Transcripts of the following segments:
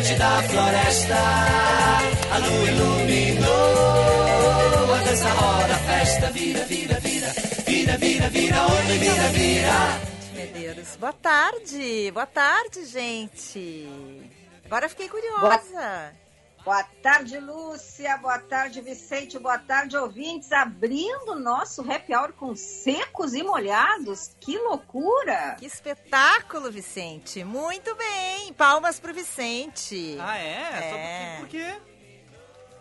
Noite da floresta, a lua iluminou a dança, roda, a festa, vira, vira, vira, vira, vira, vira, onde vira, vira. Medeiros. Boa tarde, boa tarde, gente. Agora fiquei curiosa. Boa tarde, Lúcia. Boa tarde, Vicente. Boa tarde, ouvintes. Abrindo o nosso happy hour com secos e molhados. Que loucura! Que espetáculo, Vicente. Muito bem. Palmas pro Vicente. Ah, é? É. Só por quê?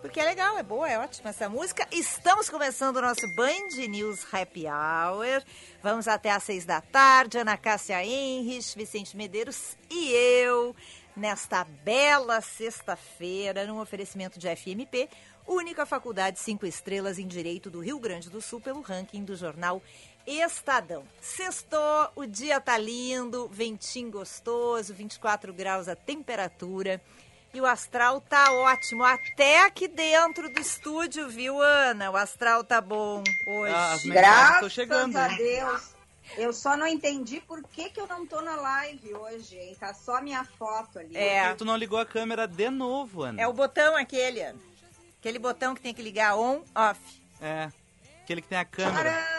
Porque é legal, é boa, é ótima essa música. Estamos começando o nosso Band News Happy Hour. Vamos até às seis da tarde. Ana Cássia Henrich, Vicente Medeiros e eu, nesta bela sexta-feira, num oferecimento de FMP, única faculdade cinco estrelas em Direito do Rio Grande do Sul pelo ranking do jornal Estadão. Sextou, o dia tá lindo, ventinho gostoso, 24 graus a temperatura. E o astral tá ótimo, até aqui dentro do estúdio, viu, Ana? O astral tá bom hoje. Ah, as mensagens Graças chegando. a né? Deus. Eu só não entendi por que, que eu não tô na live hoje, hein? Tá só a minha foto ali. É. Tu não ligou a câmera de novo, Ana. É o botão aquele, Ana. Aquele botão que tem que ligar on, off. É. Aquele que tem a câmera. Tcharam,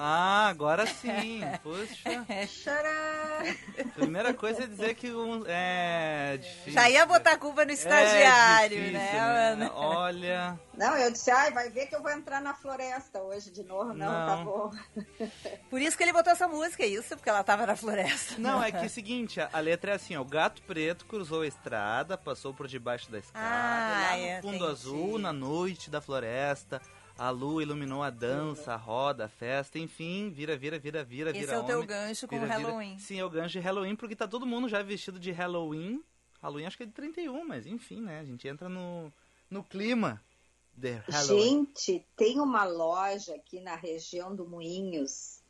Ah, agora sim. Puxa. tcharam. Primeira coisa é dizer que um, é difícil. Já ia botar a culpa no estagiário, é difícil, né? Olha. Não, eu disse, ai, vai ver que eu vou entrar na floresta hoje de novo. Não, tá Não. bom. Por isso que ele botou essa música, é isso? Porque ela tava na floresta. Não, é que é o seguinte, a a letra é assim, ó, o gato preto cruzou a estrada, passou por debaixo da escada, Ah, lá no é, fundo entendi. azul, na noite da floresta, a lua iluminou a dança, a roda, a festa, enfim, vira, vira, vira, vira, Esse vira é o teu homem, gancho com o vira, vira. Halloween. Sim, é o gancho de Halloween, porque tá todo mundo já vestido de Halloween, Halloween acho que é de 31, mas enfim, né, a gente entra no, no clima de Halloween. Gente, tem uma loja aqui na região do Moinhos.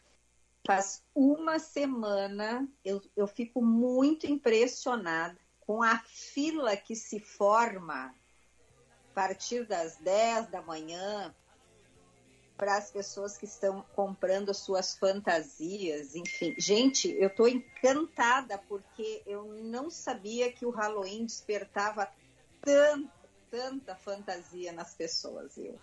Faz uma semana eu, eu fico muito impressionada com a fila que se forma a partir das 10 da manhã para as pessoas que estão comprando as suas fantasias, enfim. Gente, eu estou encantada porque eu não sabia que o Halloween despertava tanta, tanta fantasia nas pessoas. Eu.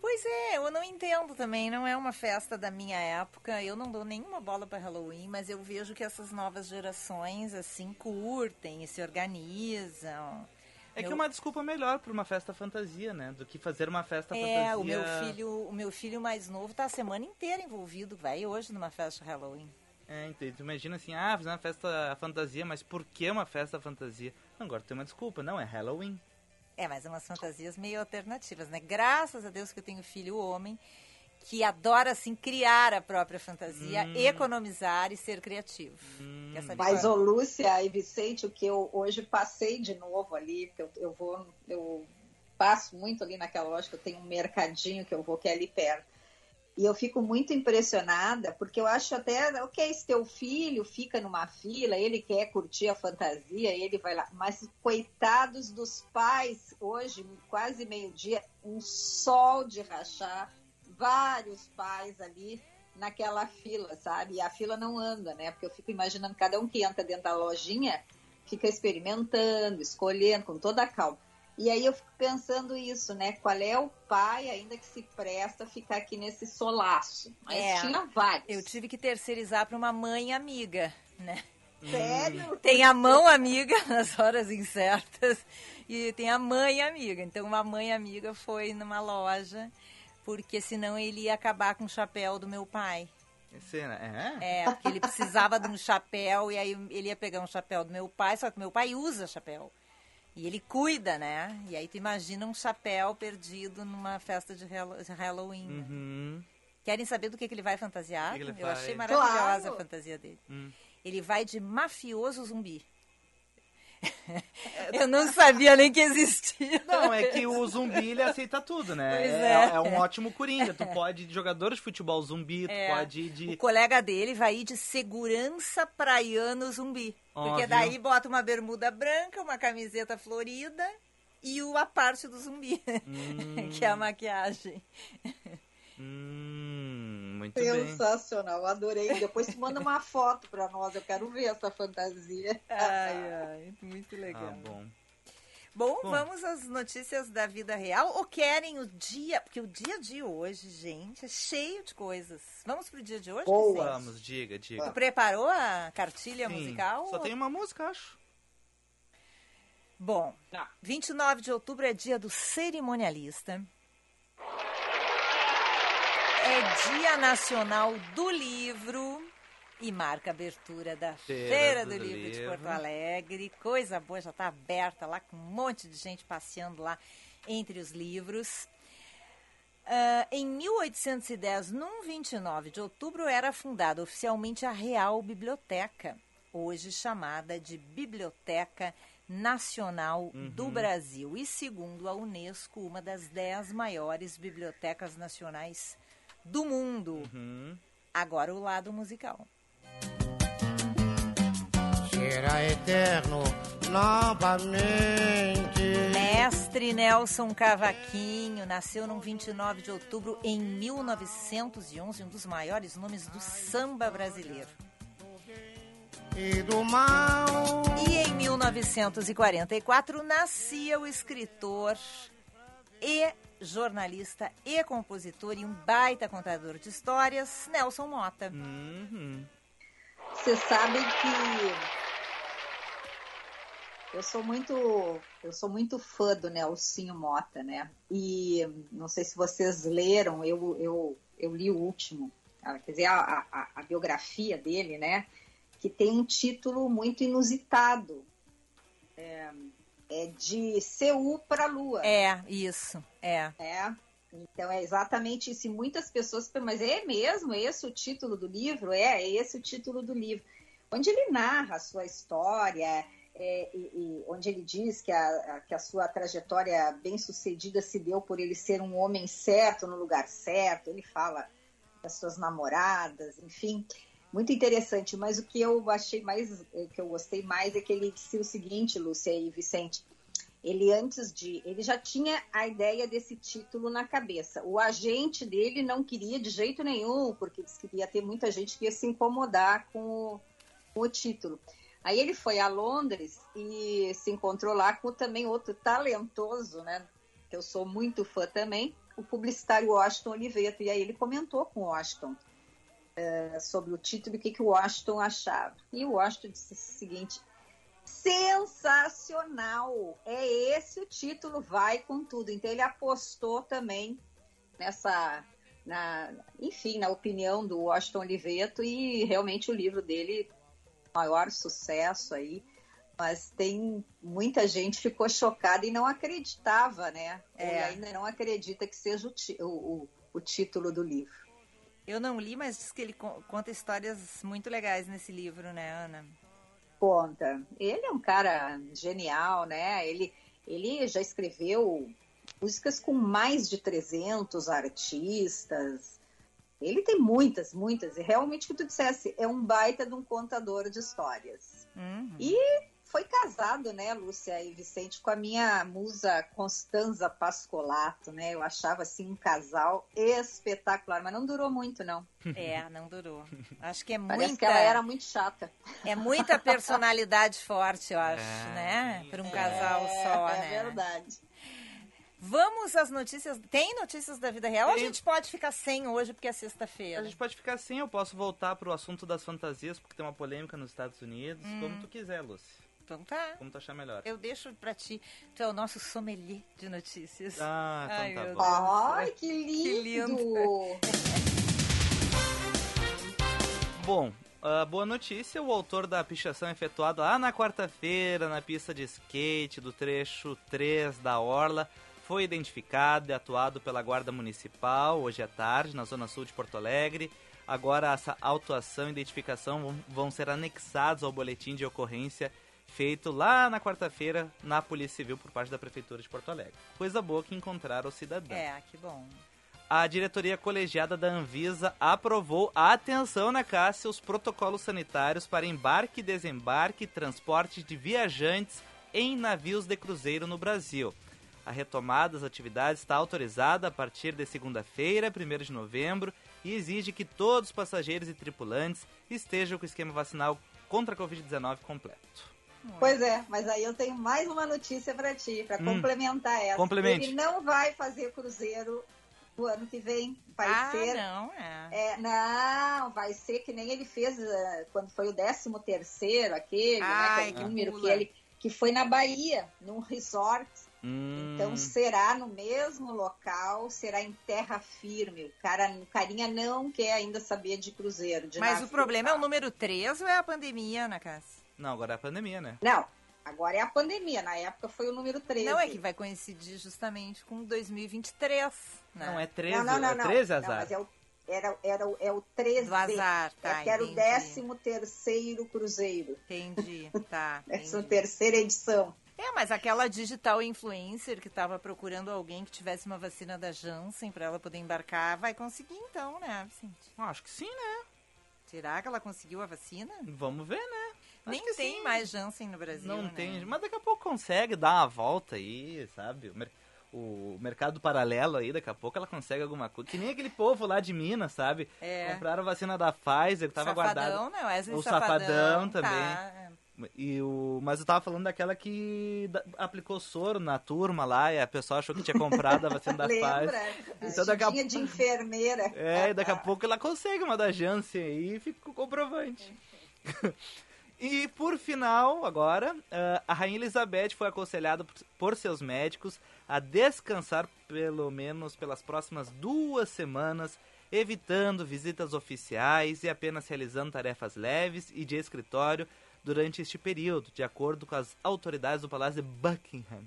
Pois é, eu não entendo também, não é uma festa da minha época. Eu não dou nenhuma bola para Halloween, mas eu vejo que essas novas gerações assim curtem e se organizam. É que é uma desculpa melhor para uma festa fantasia, né, do que fazer uma festa É, fantasia... o meu filho, o meu filho mais novo tá a semana inteira envolvido, vai hoje numa festa Halloween. É, então, tu imagina assim, ah, fazer uma festa fantasia, mas por que uma festa fantasia? Não, agora tem uma desculpa, não, é Halloween. É, mas umas fantasias meio alternativas, né? Graças a Deus que eu tenho filho homem que adora assim criar a própria fantasia, Hum. economizar e ser criativo. Saber Mas, ô Lúcia e Vicente, o que eu hoje passei de novo ali, porque eu, eu vou, eu passo muito ali naquela loja, que eu tenho um mercadinho que eu vou, que é ali perto. E eu fico muito impressionada, porque eu acho até, ok, se teu filho fica numa fila, ele quer curtir a fantasia, ele vai lá. Mas coitados dos pais, hoje, quase meio-dia, um sol de rachar, vários pais ali naquela fila, sabe? E a fila não anda, né? Porque eu fico imaginando cada um que entra dentro da lojinha fica experimentando, escolhendo com toda a calma. E aí eu fico pensando isso, né? Qual é o pai ainda que se presta a ficar aqui nesse solaço? Mas É. tinha vários. Eu tive que terceirizar para uma mãe amiga, né? Sério? Tem a mão amiga nas horas incertas e tem a mãe amiga. Então, uma mãe amiga foi numa loja, porque senão ele ia acabar com o chapéu do meu pai. Né? é? É, porque ele precisava de um chapéu e aí ele ia pegar um chapéu do meu pai, só que meu pai usa chapéu. E ele cuida, né? E aí tu imagina um chapéu perdido numa festa de Hallo- de Halloween. né? Uhum. Querem saber do que, que ele vai fantasiar? Que que ele Eu faz? achei maravilhosa Claro. a fantasia dele. Hum. Ele vai de mafioso zumbi. Eu não sabia nem que existia. Não, é que o zumbi ele aceita tudo, né? Pois é, é. é um ótimo coringa. Tu pode ir de jogador de futebol zumbi, tu É. pode ir O de. colega dele vai ir de segurança praiano zumbi. Ó, porque viu? daí bota uma bermuda branca, uma camiseta florida e o, a parte do zumbi, que é a maquiagem. Hum, muito bem. Sensacional, adorei. Depois tu manda uma foto pra nós, eu quero ver essa fantasia. Ai, ai, muito legal. Ah, bom. Bom, Bom. vamos às notícias da vida real ou querem o dia? Porque o dia de hoje, gente, é cheio de coisas. Vamos pro dia de hoje? Boa. Vamos, diga, diga. Tu preparou a cartilha Sim, musical? Só tem uma música, acho. Bom, 29 de outubro é dia do cerimonialista. É dia nacional do livro e marca a abertura da Feira do do, livro, de Livro. Porto Alegre. Coisa boa, já está aberta lá com um monte de gente passeando lá entre os livros. Ah, em 1810, num 29 de outubro, era fundada oficialmente a Real Biblioteca, hoje chamada de Biblioteca Nacional do Brasil. E segundo a Unesco, uma das dez maiores bibliotecas nacionais do mundo. Uhum. Agora o lado musical. será eterno novamente. Mestre Nelson Cavaquinho nasceu no 29 de outubro em 1911, um dos maiores nomes do samba brasileiro. E do mal, E em 1944 nascia o escritor e jornalista e compositor e um baita contador de histórias, Nelson Mota. Uhum. Vocês sabem que eu sou muito, eu sou muito fã do Nelsinho Mota, né? E não sei se vocês leram, eu, eu, eu li o último, ah, quer dizer, a, a, a biografia dele, né? Que tem um título muito inusitado. É, é de Seul para a Lua. É, isso, é. É. Então é exatamente isso. E muitas pessoas perguntam, mas é mesmo esse o título do livro? É, é esse o título do livro. Onde ele narra a sua história, é, e, e onde ele diz que a, a- que a sua trajetória bem sucedida se deu por ele ser um homem certo no lugar certo. Ele fala das suas namoradas, enfim. Muito interessante, mas o que eu achei mais, o que eu gostei mais é que ele disse o seguinte, Lúcia e Vicente, ele antes de. Ele já tinha a ideia desse título na cabeça. O agente dele não queria de jeito nenhum, porque disse que ia ter muita gente que ia se incomodar com o, com o título. Aí ele foi a Londres e se encontrou lá com também outro talentoso, né? Que eu sou muito fã também, o publicitário Washington Oliveto. E aí ele comentou com o Washington eh, sobre o título e o que, que o Washington achava. E o Washington disse o seguinte: sensacional. É esse o título, vai com tudo. Então ele apostou também nessa, na, enfim, na opinião do Washington Oliveto e realmente o livro dele maior sucesso aí. Mas tem muita gente ficou chocada e não acreditava, né? É. Ou ainda não acredita que seja o, o, o título do livro. Eu não li, mas diz que ele co- conta histórias muito legais nesse livro, né, Ana? Conta. Ele é um cara genial, né? Ele, ele já escreveu músicas com mais de 300 artistas. Ele tem muitas, muitas. E realmente, o que tu dissesse, é um baita de um contador de histórias. Uhum. E foi casado, né, Lúcia e Vicente, com a minha musa Constanza Pascolato, né? Eu achava, assim, um casal espetacular, mas não durou muito, não. É, não durou. Acho que é Parece muita, que ela era muito chata. é muita personalidade forte, eu acho, É, né? Para um sim. casal só, é, né? É verdade. Vamos às notícias. Tem notícias da vida real? ou A Tem. gente pode ficar sem hoje porque é A sexta-feira. gente pode ficar assim, eu posso voltar pro assunto das fantasias, porque tem uma polêmica nos Estados Unidos. Hum. Como tu quiser, Lúcia. Então tá. Como tu achar melhor. Eu deixo pra ti. Tu é o nosso sommelier de notícias. Ah, então Ai, tá bom. Deus. Ai, que lindo! lindo. Bom, a boa notícia, o autor da pichação efetuada lá na quarta-feira na pista de skate do trecho 3 da Orla foi identificado e atuado pela Guarda Municipal hoje à tarde na zona sul de Porto Alegre. Agora essa autuação e identificação vão, vão ser anexados ao boletim de ocorrência feito lá na quarta-feira na Polícia Civil por parte da Prefeitura de Porto Alegre. Coisa boa que encontraram o cidadão. É, que bom. A diretoria colegiada da Anvisa aprovou, atenção na Cássia, os protocolos sanitários para embarque, desembarque e transporte de viajantes em navios de cruzeiro no Brasil. A retomada das atividades está autorizada a partir de segunda-feira, 1 de novembro, e exige que todos os passageiros e tripulantes estejam com o esquema vacinal contra a Covid-19 completo. Pois é, mas aí eu tenho mais uma notícia para ti, para Hum. complementar essa. Complemente. Ele não vai fazer cruzeiro o ano que vem. Vai ah, ser. não, é. É, não, vai ser que nem ele fez eh, quando foi o 13 terceiro, aquele, Ai, né, que, é o número que ele que foi na Bahia, num resort. Hum, Então será no mesmo local, será em terra firme. O cara, o carinha não quer ainda saber de cruzeiro. De Mas o problema é o tá? número 3 ou é a pandemia, Ana Cássia? Não, agora é a pandemia, né? Não, agora é a pandemia. Na época foi o número 13. Não, é que vai coincidir justamente com 2023, né? Não, é 13, Não, não, não, é não. 13 Não, azar. mas é o, era, era, o- é o 13. Do azar, tá, é que era entendi. o 13 terceiro cruzeiro. Entendi, tá. Essa entendi. terceira edição. É, mas aquela digital influencer que tava procurando alguém que tivesse uma vacina da Janssen pra ela poder embarcar, vai conseguir então, né, Vicente? Acho que sim, né? Será que ela conseguiu a vacina? Vamos ver, né? Acho Nem tem sim. mais Janssen no Brasil, Não né? tem, mas daqui a pouco consegue dar uma volta aí, sabe? O, mer- o mercado paralelo aí, daqui a pouco ela consegue alguma coisa. Que nem aquele povo lá de Minas, sabe? É. Compraram vacina da Pfizer, que tava Safadão, guardada. né? Wesley O Safadão, Safadão tá, também. é. E o, mas eu tava falando daquela que da- aplicou soro na turma lá e a pessoa achou que tinha comprado a vacina da Lembra? Pfizer. A Então daqui a Cidinha de enfermeira. É, e daqui a pouco ela consegue uma da Janssen aí e fica com o comprovante. e por final, agora, ah, a Rainha Elizabeth foi aconselhada por- seus médicos a descansar pelo menos pelas próximas duas semanas, evitando visitas oficiais e apenas realizando tarefas leves e de escritório durante este período, de acordo com as autoridades do Palácio de Buckingham.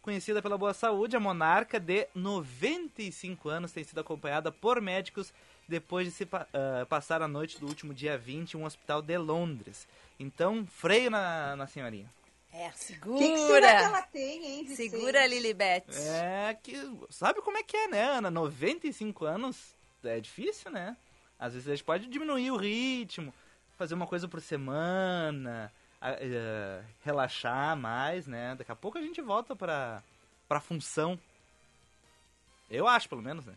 Conhecida pela boa saúde, a monarca de 95 anos tem sido acompanhada por médicos depois de se ah, passar a noite do último dia 20 em um hospital de Londres. Então, freio na, na senhorinha. É, segura. que, que será que ela tem, hein, Vicente? Segura, Lilibet. É que. Sabe como é que é, né, Ana? 95 anos é difícil, né? Às vezes a gente pode diminuir o ritmo, fazer uma coisa por semana, eh, relaxar mais, né? Daqui a pouco a gente volta pra, pra função. Eu acho, pelo menos, né?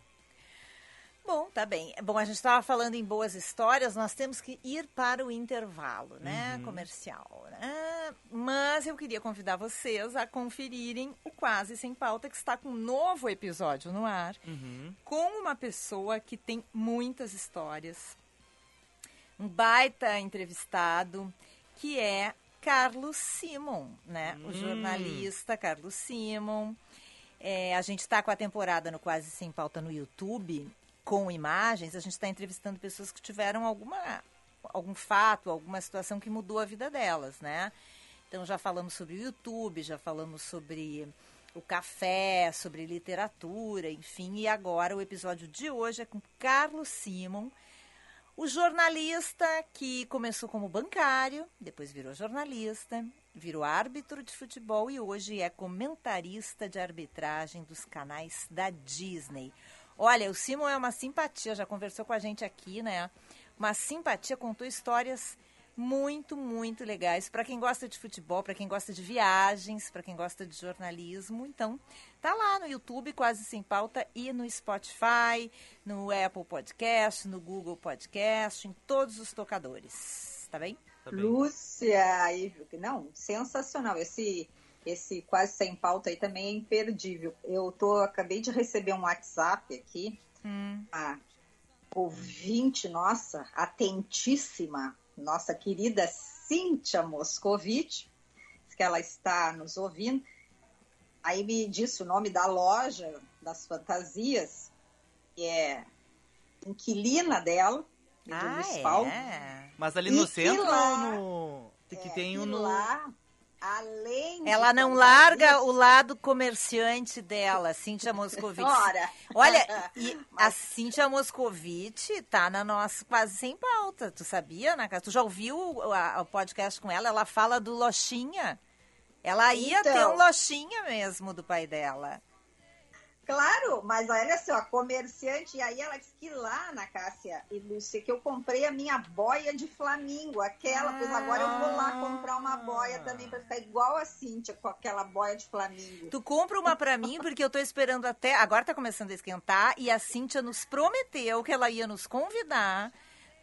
Bom, tá bem. Bom, a gente estava falando em boas histórias, nós temos que ir para o intervalo, né, Uhum. comercial. Né? Mas eu queria convidar vocês a conferirem o Quase Sem Pauta, que está com um novo episódio no ar, Uhum. com uma pessoa que tem muitas histórias. Um baita entrevistado, que é Carlos Simon, né? O Hum. jornalista Carlos Simon. É, a gente está com a temporada no Quase Sem Pauta no YouTube, com imagens. A gente está entrevistando pessoas que tiveram alguma, algum fato, alguma situação que mudou a vida delas, né? Então já falamos sobre o YouTube, já falamos sobre o café, sobre literatura, enfim. E agora o episódio de hoje é com Carlos Simon, o jornalista que começou como bancário, depois virou jornalista, virou árbitro de futebol e hoje é comentarista de arbitragem dos canais da Disney. Olha, o Simon é uma simpatia, já conversou com a gente aqui, né? Uma simpatia, contou histórias muito, muito legais para quem gosta de futebol, para quem gosta de viagens, para quem gosta de jornalismo. Então, tá lá no YouTube, quase sem pauta, e no Spotify, no Apple Podcast, no Google Podcast, em todos os tocadores. Tá bem? Tá bem. Lúcia, não, sensacional. Esse, esse quase sem pauta aí também é imperdível. Eu tô, acabei de receber um WhatsApp aqui, Hum, a ouvinte nossa, atentíssima, nossa querida Cíntia Moscovitch, que ela está nos ouvindo. Aí me disse o nome da loja das fantasias, que é inquilina dela, do ah, municipal. é? Mas ali E no que centro lá- ou no. Que É, tem e um no. lá, além Ela não larga isso- o lado comerciante dela, Cíntia Moscovitch. Ora. Olha, e a Cíntia Moscovitch tá na nossa quase sem pauta. Tu sabia, Ana Cássia? Tu já ouviu o, podcast com ela? Ela fala do Lochinha. Ela ia Então. ter um Lochinha mesmo do pai dela. Claro, mas olha só, comerciante, e aí ela disse que lá na Cássia e Lúcia, que eu comprei a minha boia de flamingo, aquela, pois agora eu vou lá comprar uma boia também pra ficar igual a Cíntia com aquela boia de flamingo. Tu compra uma pra mim, porque eu tô esperando até. Agora tá começando a esquentar e a Cíntia nos prometeu que ela ia nos convidar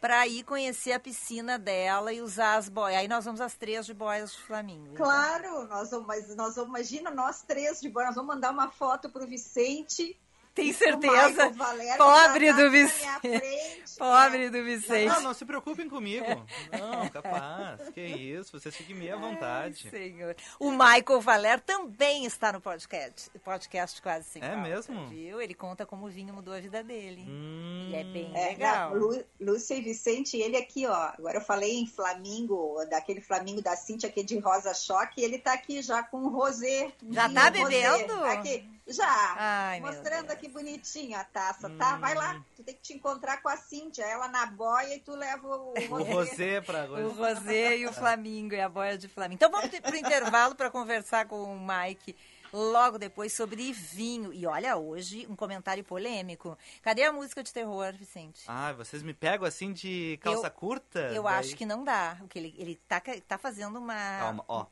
pra ir conhecer a piscina dela e usar as boias. Aí nós vamos às três de boias de Flamingo. então. Claro, nós vamos, mas nós vamos, imagina nós três de boia, nós vamos mandar uma foto pro Vicente. Tem certeza? Pobre do Vicente. frente. Pobre do Vicente. Não, não se preocupem comigo. Não, capaz. Que isso, vocês fiquem meio à vontade. Senhor. O Michael Valer também está no podcast. Podcast quase sem É pauta, mesmo? Viu? Ele conta como o vinho mudou a vida dele. Hum, E é bem É, legal. não, Lu- Lúcia e Vicente, ele aqui, ó. Agora eu falei em Flamingo, daquele Flamingo da Cintia aqui de Rosa Choque, ele tá aqui já com o rosé. Já vinho tá rosé. bebendo? Aqui, já. Ai, mostrando aqui bonitinho a taça, tá? Vai lá, tu tem que te encontrar com a Cintia, ela na boia e tu leva o O rosé. pra O. Rosé e o Flamingo, e a boia de Flamingo. Então vamos para o intervalo para conversar com o Mike logo depois sobre vinho. E olha, hoje um comentário polêmico. Cadê a música de terror, Vicente? Ah, vocês me pegam assim de calça Eu- curta? Eu Daí- acho que não dá. O que ele, ele tá, tá fazendo uma. Calma, ó.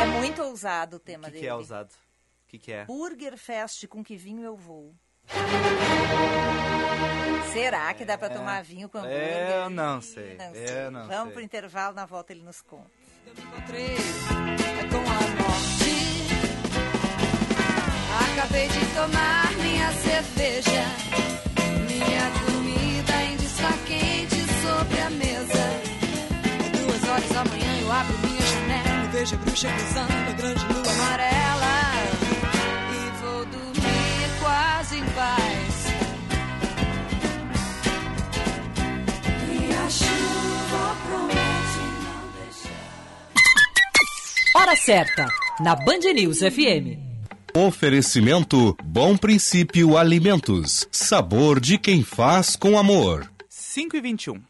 É muito ousado o O tema que, dele. que é usado? O que, que é? Burger Fest, com que vinho eu vou? Será que dá para tomar vinho com hambúrguer? É. Eu não sei, eu não Vamos sei. pro intervalo, na volta ele nos conta. encontrei é com a morte. Acabei de tomar minha cerveja. Minha comida ainda está quente sobre a mesa. Janela e vejo a bruxa cruzando a grande lua amarela. E vou dormir quase em paz. E a chuva promete não deixar. Hora certa, na Band News FM. Oferecimento Bom Princípio Alimentos. Sabor de quem faz com amor. 5 e 21.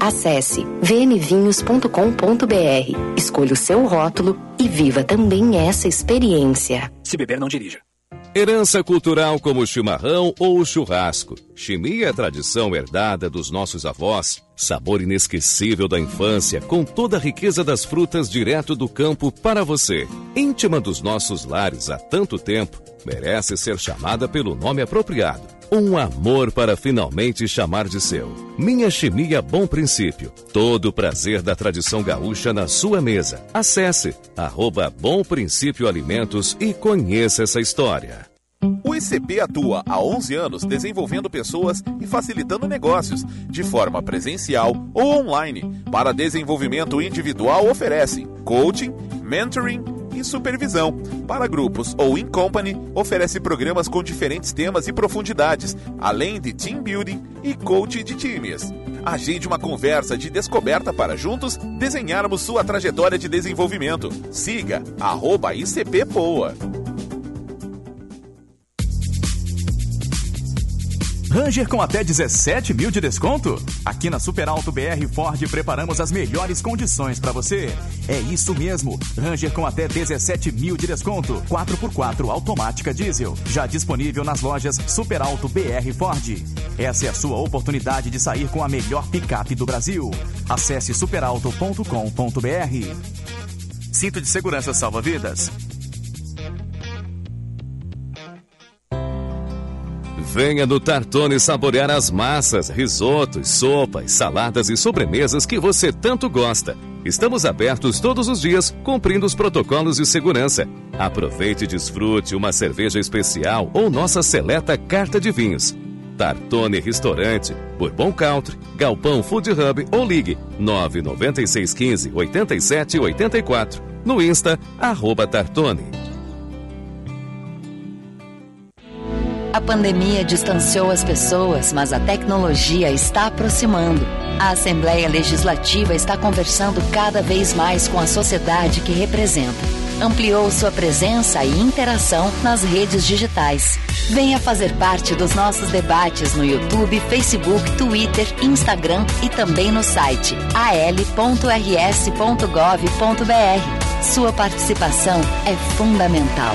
Acesse vmvinhos.com.br, escolha o seu rótulo e viva também essa experiência. Se beber, não dirija. Herança cultural como o chimarrão ou o churrasco. Chimia é tradição herdada dos nossos avós. Sabor inesquecível da infância, com toda a riqueza das frutas direto do campo para você. Íntima dos nossos lares há tanto tempo, merece ser chamada pelo nome apropriado. Um amor para finalmente chamar de seu. Minha Chimia Bom Princípio. Todo o prazer da tradição gaúcha na sua mesa. Acesse arroba Bom Princípio Alimentos e conheça essa história. O ICP atua há 11 anos desenvolvendo pessoas e facilitando negócios, de forma presencial ou online. Para desenvolvimento individual, oferece coaching, mentoring e supervisão. Para grupos ou in company, oferece programas com diferentes temas e profundidades, além de team building e coach de times. Agende uma conversa de descoberta para juntos desenharmos sua trajetória de desenvolvimento. Siga arroba ICP Ranger com até 17 mil de desconto? Aqui na Super Alto BR Ford preparamos as melhores condições para você. É isso mesmo, Ranger com até 17 mil de desconto, 4x4 automática diesel, já disponível nas lojas Super Alto BR Ford. Essa é a sua oportunidade de sair com a melhor picape do Brasil. Acesse superalto.com.br. Cinto de segurança salva vidas. Venha no Tartone saborear as massas, risotos, sopas, saladas e sobremesas que você tanto gosta. Estamos abertos todos os dias, cumprindo os protocolos de segurança. Aproveite e desfrute uma cerveja especial ou nossa seleta carta de vinhos. Tartone Restaurante, Bourbon Country, Galpão Food Hub ou ligue 99615 8784. No Insta, arroba Tartone. A pandemia distanciou as pessoas, mas a tecnologia está aproximando. A Assembleia Legislativa está conversando cada vez mais com a sociedade que representa. Ampliou sua presença e interação nas redes digitais. Venha fazer parte dos nossos debates no YouTube, Facebook, Twitter, Instagram e também no site al.rs.gov.br. Sua participação é fundamental.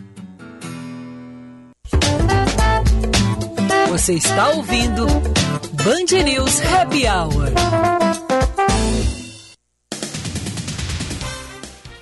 Você está ouvindo Band News Happy Hour.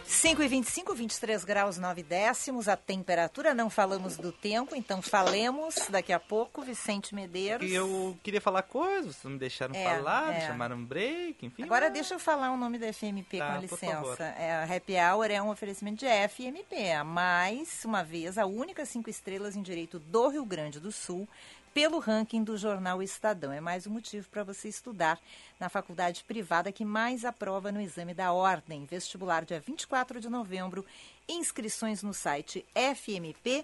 5 e 25, 23 graus 9 décimos, a temperatura, não falamos do tempo, então falemos daqui a pouco, Vicente Medeiros. E eu queria falar coisas, vocês não me deixaram É, falar, é. chamaram um break, enfim. Agora deixa eu falar o nome da FMP, Tá, com licença. É, a Happy Hour é um oferecimento de FMP, mais uma vez a única cinco estrelas em direito do Rio Grande do Sul, pelo ranking do jornal Estadão. É mais um motivo para você estudar na faculdade privada que mais aprova no exame da ordem. Vestibular dia 24 de novembro. Inscrições no site fmp.edu.br.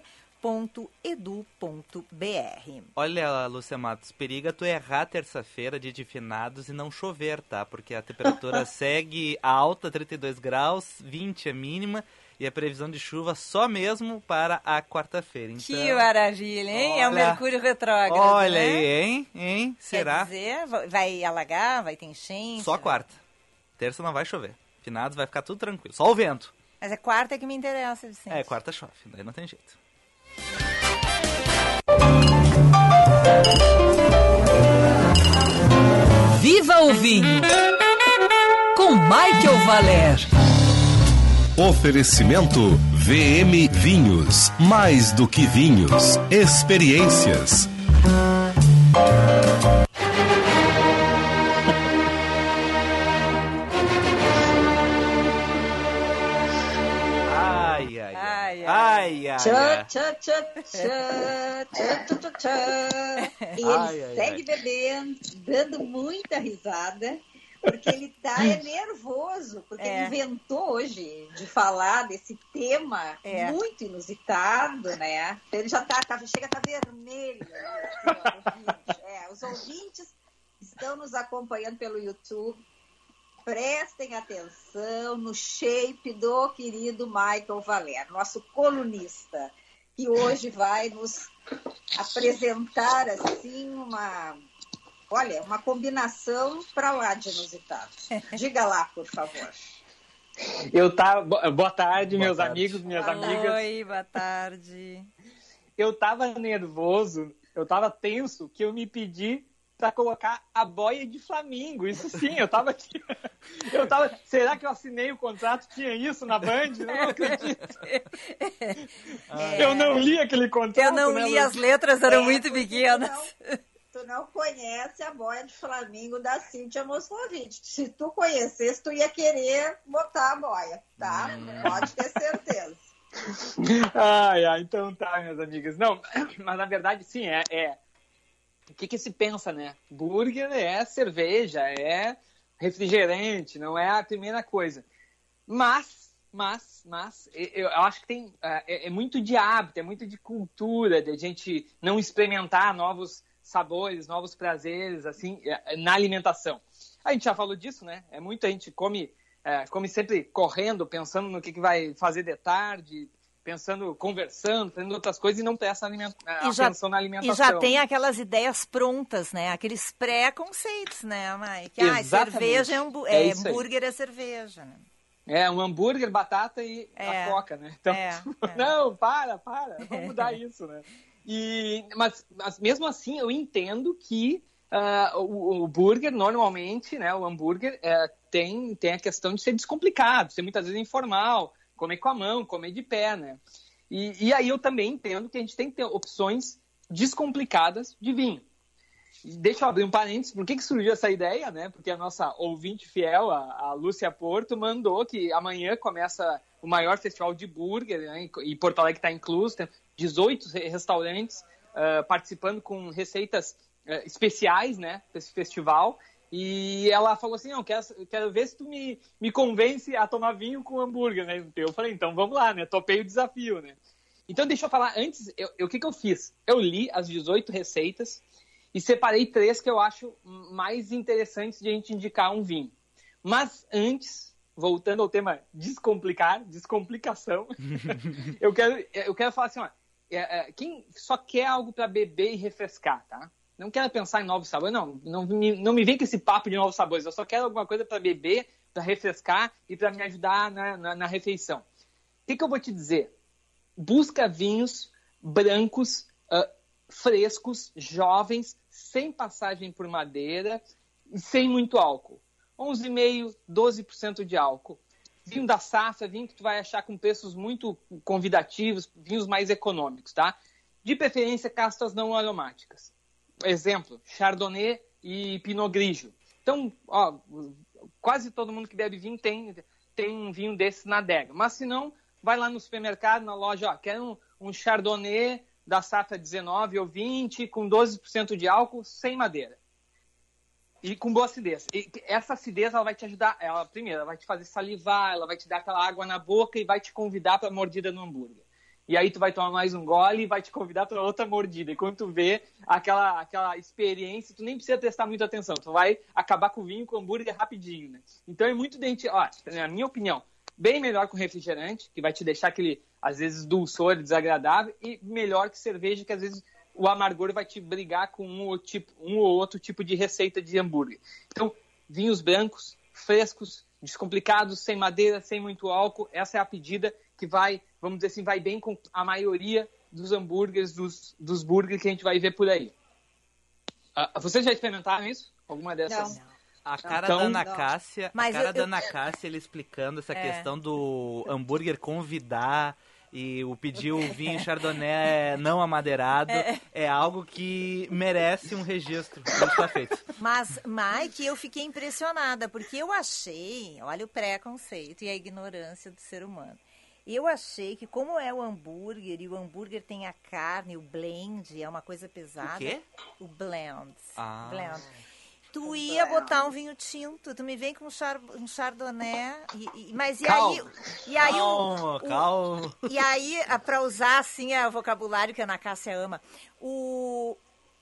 Olha, Lúcia Matos, periga tu errar terça-feira, dia de finados, e não chover, tá? Porque a temperatura segue alta, 32 graus, 20 a mínima, e a previsão de chuva só mesmo para a quarta-feira. Então, Que maravilha, hein? é o olha- Mercúrio retrógrado. Olha né? aí, hein? Hein? Será? Quer dizer, va- vai alagar, vai ter enchente? Só quarta. Terça não vai chover. Finados vai ficar tudo tranquilo. Só o vento. Mas é quarta que me interessa, Vicente. É, quarta chove. Daí não tem jeito. Viva o vinho! Com Michael Valer. Oferecimento VM Vinhos. Mais do que vinhos, experiências. Ai, ai, ai. Ai, Ai, ai, Tchã, ai. tchã, tchã, tchã, tchã, tchã, tchã, tchã. E ele ai, segue ai. bebendo, dando muita risada, porque ele tá é nervoso, porque É. ele inventou hoje de falar desse tema É. muito inusitado, né? Ele já tá, tá chega a tá vermelho. né, assim. É, os ouvintes estão nos acompanhando pelo YouTube. Prestem atenção no shape do querido Michael Valer, nosso colunista, que hoje vai nos apresentar assim uma, olha, uma combinação para lá de inusitado. Diga lá, por favor. Eu bo- Boa tarde, Boa meus tarde. amigos, minhas amigas. Oi, boa tarde. Eu tava nervoso, eu tava tenso que eu me pedi pra colocar a boia de Flamingo. Isso sim, eu tava aqui. Eu tava. Será que eu assinei o contrato? Tinha isso na Band? Não acredito. Eu não li aquele contrato. Eu não né, li as letras, eram É, muito pequenas. Tu não conhece a boia de Flamengo da Cíntia Moscovitch. Se tu conhecesse, tu ia querer botar a boia, tá? Pode ter certeza. Ai, ai, então tá, minhas amigas. Não, mas na verdade, sim, é. é- O que, que se pensa, né? Burger é cerveja, é refrigerante, não é a primeira coisa. Mas, mas, mas, eu acho que tem. É, é muito de hábito, é muito de cultura, de a gente não experimentar novos sabores, novos prazeres, assim, é, na alimentação. A gente já falou disso, né? É muita gente come, é, come sempre correndo, pensando no que, que vai fazer de tarde, pensando, conversando, fazendo outras coisas e não presta aliment... Já, atenção na alimentação. e já tem aquelas ideias prontas, né? Aqueles pré-conceitos, né, Mike? Ah, Exatamente. cerveja é, hambú- É é, isso aí. hambúrguer é cerveja, né? É, um hambúrguer, batata e É, a coca, né? Então, é, não, para, para, vamos mudar isso, né? E, mas, mas mesmo assim, eu entendo que ah, o, o burger, normalmente, né, o hambúrguer é, tem, tem a questão de ser descomplicado, ser muitas vezes informal, comer com a mão, comer de pé, né? E, e aí eu também entendo que a gente tem que ter opções descomplicadas de vinho. Deixa eu abrir um parênteses, por que, que surgiu essa ideia, né? Porque a nossa ouvinte fiel, a, a Lúcia Porto, mandou que amanhã começa o maior festival de burger, né? E Porto Alegre está incluso, 18 re- restaurantes ah, participando com receitas ah, especiais, né? Desse festival. E ela falou assim, não, quero, quero ver se tu me, me convence a tomar vinho com hambúrguer, né? Eu falei, então vamos lá, né? Topei o desafio, né? Então deixa eu falar antes, o que, que eu fiz? Eu li as 18 receitas e separei três que eu acho mais interessantes de a gente indicar um vinho. Mas antes, voltando ao tema descomplicar, descomplicação, eu quero, eu quero falar assim, ó, é, é, quem só quer algo para beber e refrescar, tá? Não quero pensar em novos sabores, não. Não me, não me vem com esse papo de novos sabores. Eu só quero alguma coisa para beber, para refrescar e para me ajudar na, na, na refeição. O que, que eu vou te dizer? Busca vinhos brancos, ah, frescos, jovens, sem passagem por madeira e sem muito álcool. 11,5%, 12% de álcool. Vinho da safra, vinho que tu vai achar com preços muito convidativos, vinhos mais econômicos, tá? De preferência, castas não aromáticas. Exemplo, Chardonnay e Pinot Grigio. Então, ó, quase todo mundo que bebe vinho tem, tem um vinho desse na adega. Mas se não, vai lá no supermercado, na loja, ó, quero um, um Chardonnay da safra 19 ou 20, com 12% de álcool, sem madeira. E com boa acidez. E essa acidez ela vai te ajudar, ela primeiro, ela vai te fazer salivar, ela vai te dar aquela água na boca e vai te convidar para mordida no hambúrguer. E aí tu vai tomar mais um gole e vai te convidar para outra mordida. E quando tu vê aquela, aquela experiência, tu nem precisa prestar muita atenção. Tu vai acabar com o vinho, com o hambúrguer rapidinho, né? Então é muito dente, ó, na minha opinião, bem melhor com refrigerante, que vai te deixar aquele, às vezes, dulçor desagradável, e melhor que cerveja, que às vezes o amargor vai te brigar com um ou, tipo, um ou outro tipo de receita de hambúrguer. Então, vinhos brancos, frescos, descomplicados, sem madeira, sem muito álcool, essa é a pedida que vai, vamos dizer assim, vai bem com a maioria dos hambúrgueres, dos, dos burgers que a gente vai ver por aí. Ah, vocês já experimentaram isso? Alguma dessas? A cara Então- da Ana Não. Cássia, a cara eu- da eu- Ana Cássia, ele explicando essa É. questão do hambúrguer convidar e o pedir o vinho chardonnay não amadeirado É. é. algo que merece um registro. Está feito. Mas, Mike, eu fiquei impressionada, porque eu achei, olha o preconceito e a ignorância do ser humano. Eu achei que como é o hambúrguer, e o hambúrguer tem a carne, o blend, é uma coisa pesada. O quê? O blend. Ah. blend. Tu ia botar um vinho tinto, tu me vem com um, char, um chardonnay, e, e- mas e Calma. aí... E aí o- Calma, o- calma. E aí, a- pra usar assim é, o vocabulário que a Ana Cássia ama, o,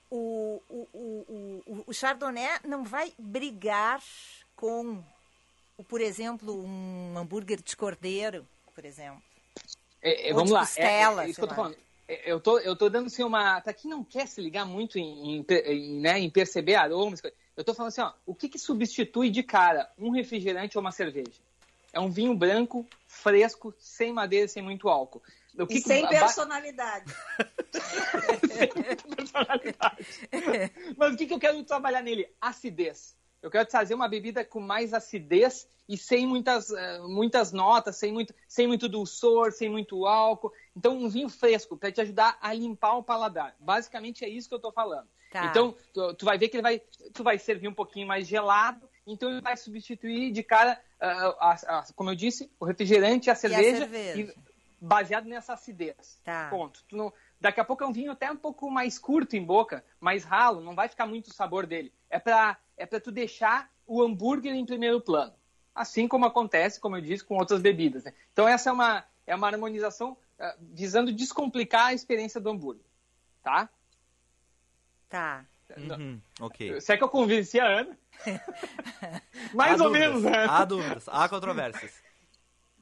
o, o, o, o, o Chardonnay não vai brigar com, por exemplo, um hambúrguer de cordeiro, por exemplo. É, é, Ou vamos de lá. costela, é, é isso que eu tô falando. É, Eu tô, eu tô dando assim uma. Pra quem não quer se ligar muito em, em, em, né, em perceber aromas, eu tô falando assim, ó, o que, que substitui de cara um refrigerante ou uma cerveja? É um vinho branco, fresco, sem madeira, sem muito álcool. O que E que sem ba- personalidade. Mas o que, que eu quero trabalhar nele? Acidez. Eu quero trazer uma bebida com mais acidez e sem muitas, eh, muitas notas, sem muito, sem muito dulçor, sem muito álcool. Então, um vinho fresco para te ajudar a limpar o paladar. Basicamente é isso que eu estou falando. Tá. Então, tu, tu vai ver que ele vai, tu vai servir um pouquinho mais gelado. Então, ele vai substituir de cara, ah, a- a- como eu disse, o refrigerante e a cerveja. cerveja. e baseado nessa acidez. Tá. Ponto. Tu não- daqui a pouco é um vinho até um pouco mais curto em boca, mais ralo, não vai ficar muito o sabor dele. É pra, é pra tu deixar o hambúrguer em primeiro plano. Assim como acontece, como eu disse, com outras bebidas. né? Então essa é uma, é uma harmonização ah, visando descomplicar a experiência do hambúrguer. Tá? Tá. Uhum, ok. Se é que eu convenci a Ana? mais Há ou dúvidas, menos, né? Há dúvidas, há controvérsias.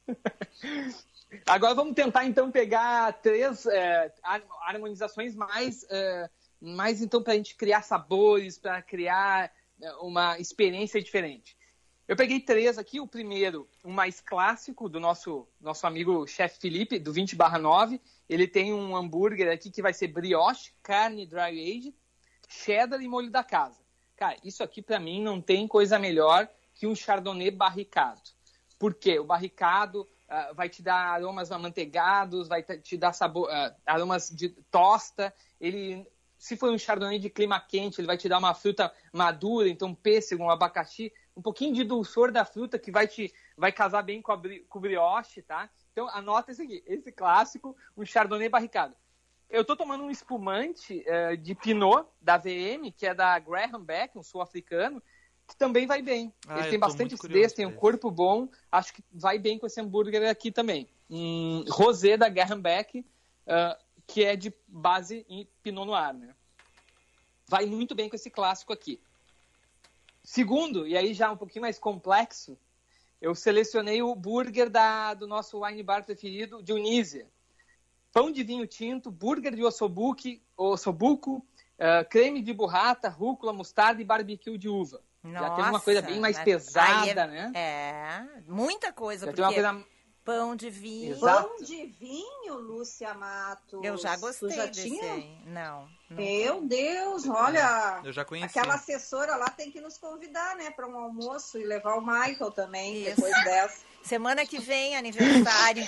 Agora vamos tentar então pegar três é, har- harmonizações mais, é, mais então para a gente criar sabores, para criar é, uma experiência diferente. Eu peguei três aqui. O primeiro, o mais clássico do nosso nosso amigo chefe Felipe do 20 9. Ele tem um hambúrguer aqui que vai ser brioche, carne dry aged, cheddar e molho da casa. Cara, isso aqui para mim não tem coisa melhor que um chardonnay barricado. Por quê? O barricado ah, vai te dar aromas amanteigados, vai te dar sabor, ah, aromas de tosta. Ele, se for um chardonnay de clima quente, ele vai te dar uma fruta madura, então pêssego, um abacaxi, um pouquinho de dulçor da fruta que vai te vai casar bem com, a, com o brioche, tá? Então anota esse aqui, esse clássico, um chardonnay barricado. Eu tô tomando um espumante eh, de Pinot da VM, que é da Graham Beck, um sul-africano, que também vai bem. Ah, Ele tem bastante acidez, tem um corpo bom, acho que vai bem com esse hambúrguer aqui também. Um rosé da Graham Beck, ah, que é de base em Pinot Noir, né? Vai muito bem com esse clássico aqui. Segundo, e aí já um pouquinho mais complexo, eu selecionei o burger da, do nosso wine bar preferido, Dionísia. Pão de vinho tinto, burger de ossobuco, ossobuco ah, creme de burrata, rúcula, mostarda e barbecue de uva. Já tem uma coisa bem mais mas pesada, é- né? É, muita coisa, Já porque tem uma coisa... pão de vinho. Exato. Pão de vinho, Lúcia Matos. Eu já gostei Tu já desse tinha? aí. Não. não. Meu Deus, olha. Eu já conheci. Aquela assessora lá tem que nos convidar, né, para um almoço e levar o Michael também Isso. depois dessa. Semana que vem, aniversário.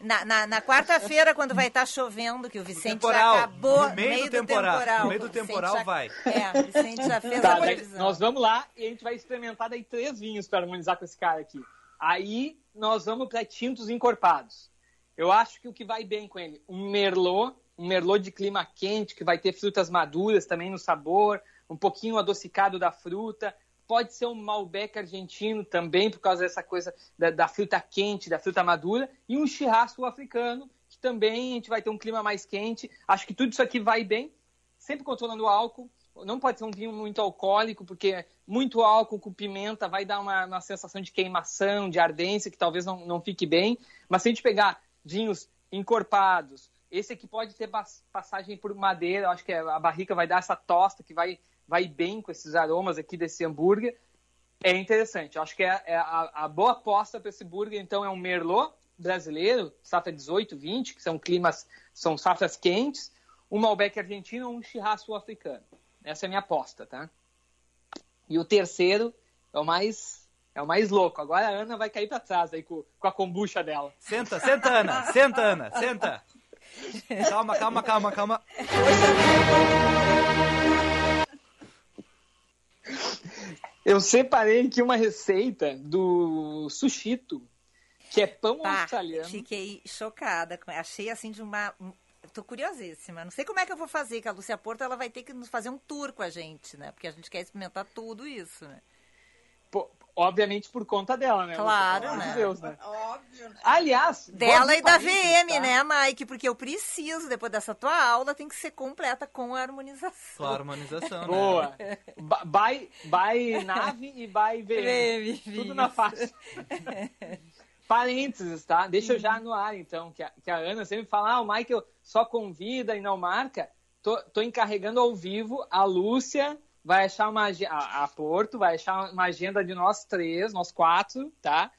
Na, na, na quarta-feira, quando vai estar chovendo, que o Vicente temporal. já acabou. No meio do temporal. No meio do temporal já- vai. É, o Vicente já fez Tá, a previsão. nós vamos lá e a gente vai experimentar daí três vinhos para harmonizar com esse cara aqui. Aí nós vamos para tintos encorpados. Eu acho que o que vai bem com ele, um merlot, um merlot de clima quente que vai ter frutas maduras também no sabor, um pouquinho adocicado da fruta. Pode ser um Malbec argentino também por causa dessa coisa da, da fruta quente, da fruta madura e um churrasco africano que também a gente vai ter um clima mais quente. Acho que tudo isso aqui vai bem sempre controlando o álcool. Não pode ser um vinho muito alcoólico, porque muito álcool com pimenta vai dar uma, uma sensação de queimação, de ardência, que talvez não, não fique bem. Mas se a gente pegar vinhos encorpados, esse aqui pode ter passagem por madeira, eu acho que a barrica vai dar essa tosta que vai, vai bem com esses aromas aqui desse hambúrguer. É interessante, eu acho que é, é a, a boa aposta para esse burger, então, é um Merlot brasileiro, safra 18, 20, que são climas, são safras quentes, um Malbec argentino ou um churrasco africano. Essa é a minha aposta, tá? E o terceiro é o mais é o mais louco. Agora a Ana vai cair para trás aí com, com a kombucha dela. Senta, senta, Ana. Senta, Ana. Senta. Calma, calma, calma, calma. Eu separei aqui uma receita do Sushito, que é pão Pá, australiano. Fiquei chocada. com- Achei assim de uma. Tô curiosíssima. Não sei como é que eu vou fazer, que a Lúcia Porto ela vai ter que nos fazer um tour com a gente, né? Porque a gente quer experimentar tudo isso, né? Pô, obviamente por conta dela, né? Claro, amor de né? Deus, né? Óbvio, né? Aliás, Dela e da VM, tá? né, Mike? Porque eu preciso, depois dessa tua aula, tem que ser completa com a harmonização. Com a harmonização, né? Boa. By, by nave e by VM. VM, Tudo na faixa. Parênteses, tá? Deixa eu já no ar, então, que a, que a Ana sempre fala, ah, o Michael só convida e não marca. Tô, tô encarregando ao vivo, a Lúcia vai achar uma a, a Porto vai achar uma agenda de nós três, nós quatro, tá?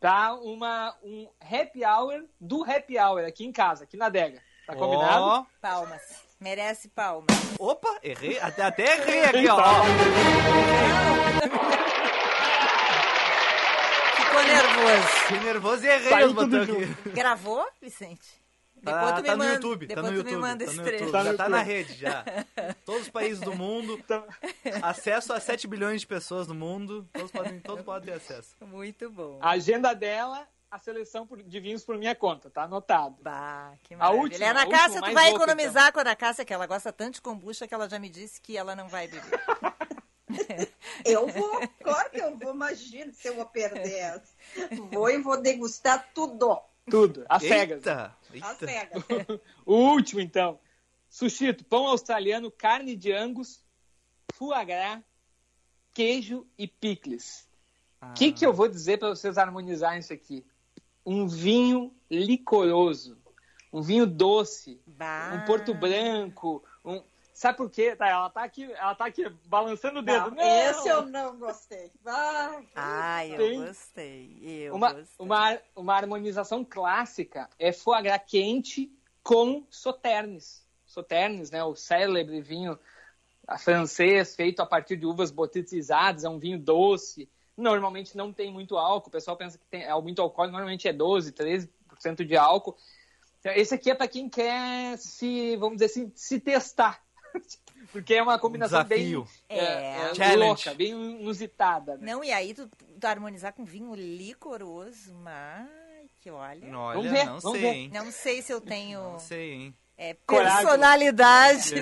Pra uma, um happy hour do happy hour aqui em casa, aqui na adega. Tá combinado? Ó. Palmas. Merece palmas. Opa, errei. Até, até errei aqui, ó. Nervoso. Fiquei nervoso e errei Saiu os tudo botões aqui. Gravou, Vicente? Depois Tá, tu me tá no manda, YouTube, tá depois no tu YouTube. me manda tá esse no. YouTube, Tá no já tá na rede, já. Todos os países do mundo, Então, acesso a 7 bilhões de pessoas no mundo, todos podem, todos podem ter acesso. Muito bom. a agenda dela, a seleção de vinhos por minha conta, tá anotado. Bah, que A maravilha. última, Ana a última, Cássia, tu vai louca, economizar com a Ana Cássia, que ela gosta tanto de kombucha que ela já me disse que ela não vai beber. Eu vou, claro que eu vou, imagina se eu vou perder essa. Vou e vou degustar tudo. Tudo, as cegas. Eita, A cega. O último, então. Sushito, pão australiano, carne de angus, foie gras, queijo e picles. O Ah. que, que eu vou dizer para vocês harmonizarem isso aqui? um vinho licoroso, um vinho doce, Bah. um Porto Branco, um... Sabe por quê? Tá, ela tá aqui, ela tá aqui balançando o dedo. Não, Não! esse eu não gostei. Ah, Ai, eu Tem. gostei. Eu uma, gostei. uma, uma harmonização clássica é foie gras quente com sauternes. Sauternes, né, o célebre vinho francês feito a partir de uvas botetizadas, é um vinho doce. Normalmente não tem muito álcool, o pessoal pensa que tem, é muito alcoólico, normalmente é 12, 13% de álcool. Esse aqui é para quem quer se, vamos dizer assim, se testar. Porque é uma combinação desafio. bem É. é, é, Challenge. louca, bem inusitada. Né? Não, e aí tu, tu harmonizar com vinho licoroso, mas que olha. Olha, Vamos ver, não vamos sei, ver. hein? Não sei se eu tenho Não sei, hein? é, personalidade.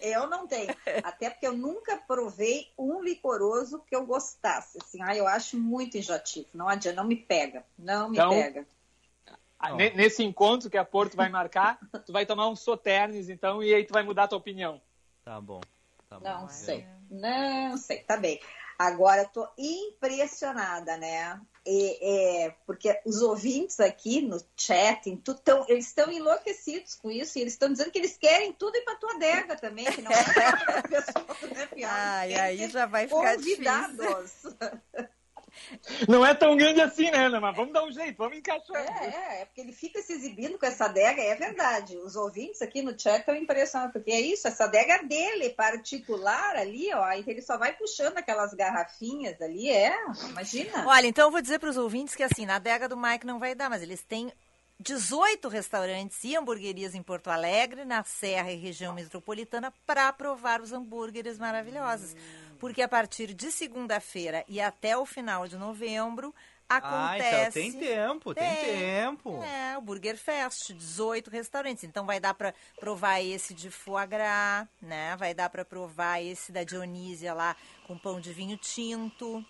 Eu, eu não tenho. Até porque eu nunca provei um licoroso que eu gostasse. Assim, ah, eu acho muito enjoativo. Não adianta, não me pega. Não me Então, pega. Ah, Nesse encontro que a Porto vai marcar, tu vai tomar um Sauternes, então, e aí tu vai mudar a tua opinião. Tá bom. Tá bom. Não sei. Não sei, tá bem. Agora eu tô impressionada, né? E, é, porque os ouvintes aqui no chat, em tudo, tão, eles estão enlouquecidos com isso e eles estão dizendo que eles querem tudo ir pra tua adega também, que não é pessoa, né? Ai, Querem aí já vai ficar difícil. Não é tão grande assim, né, Ana? Mas vamos dar um jeito, vamos encaixar. É, é, é porque ele fica se exibindo com essa adega, é verdade. Os ouvintes aqui no chat estão impressionados, porque é isso, essa adega é dele, particular ali, ó, então ele só vai puxando aquelas garrafinhas ali, é, imagina. Olha, então eu vou dizer para os ouvintes que assim, na adega do Mike não vai dar, mas eles têm 18 restaurantes e hamburguerias em Porto Alegre, na Serra e região metropolitana, para provar os hambúrgueres maravilhosos. Porque a partir de segunda-feira e até o final de novembro Ah, acontece. então tem tempo, tem, Tem. tempo. É, o Burger Fest, 18 restaurantes. Então vai dar para provar esse de foie gras, né? Vai dar para provar esse da Dionísia lá com pão de vinho tinto.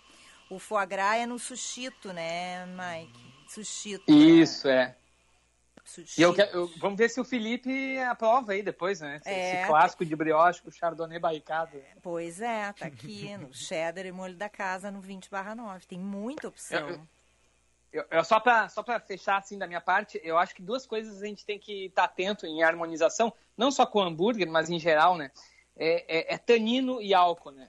O foie gras é no sushito, né, Mike? Sushito. Isso, é. Sushito. E eu eu- vamos ver se o Felipe aprova aí depois, né? Esse, É. esse clássico de brioche com chardonnay barricado. Pois é, tá aqui no cheddar e molho da casa no 20 barra 9. Tem muita opção. Eu- Eu, eu- só para só pra fechar assim da minha parte, eu acho que duas coisas a gente tem que estar atento em harmonização, não só com hambúrguer, mas em geral, né? É, é- é tanino e álcool, né?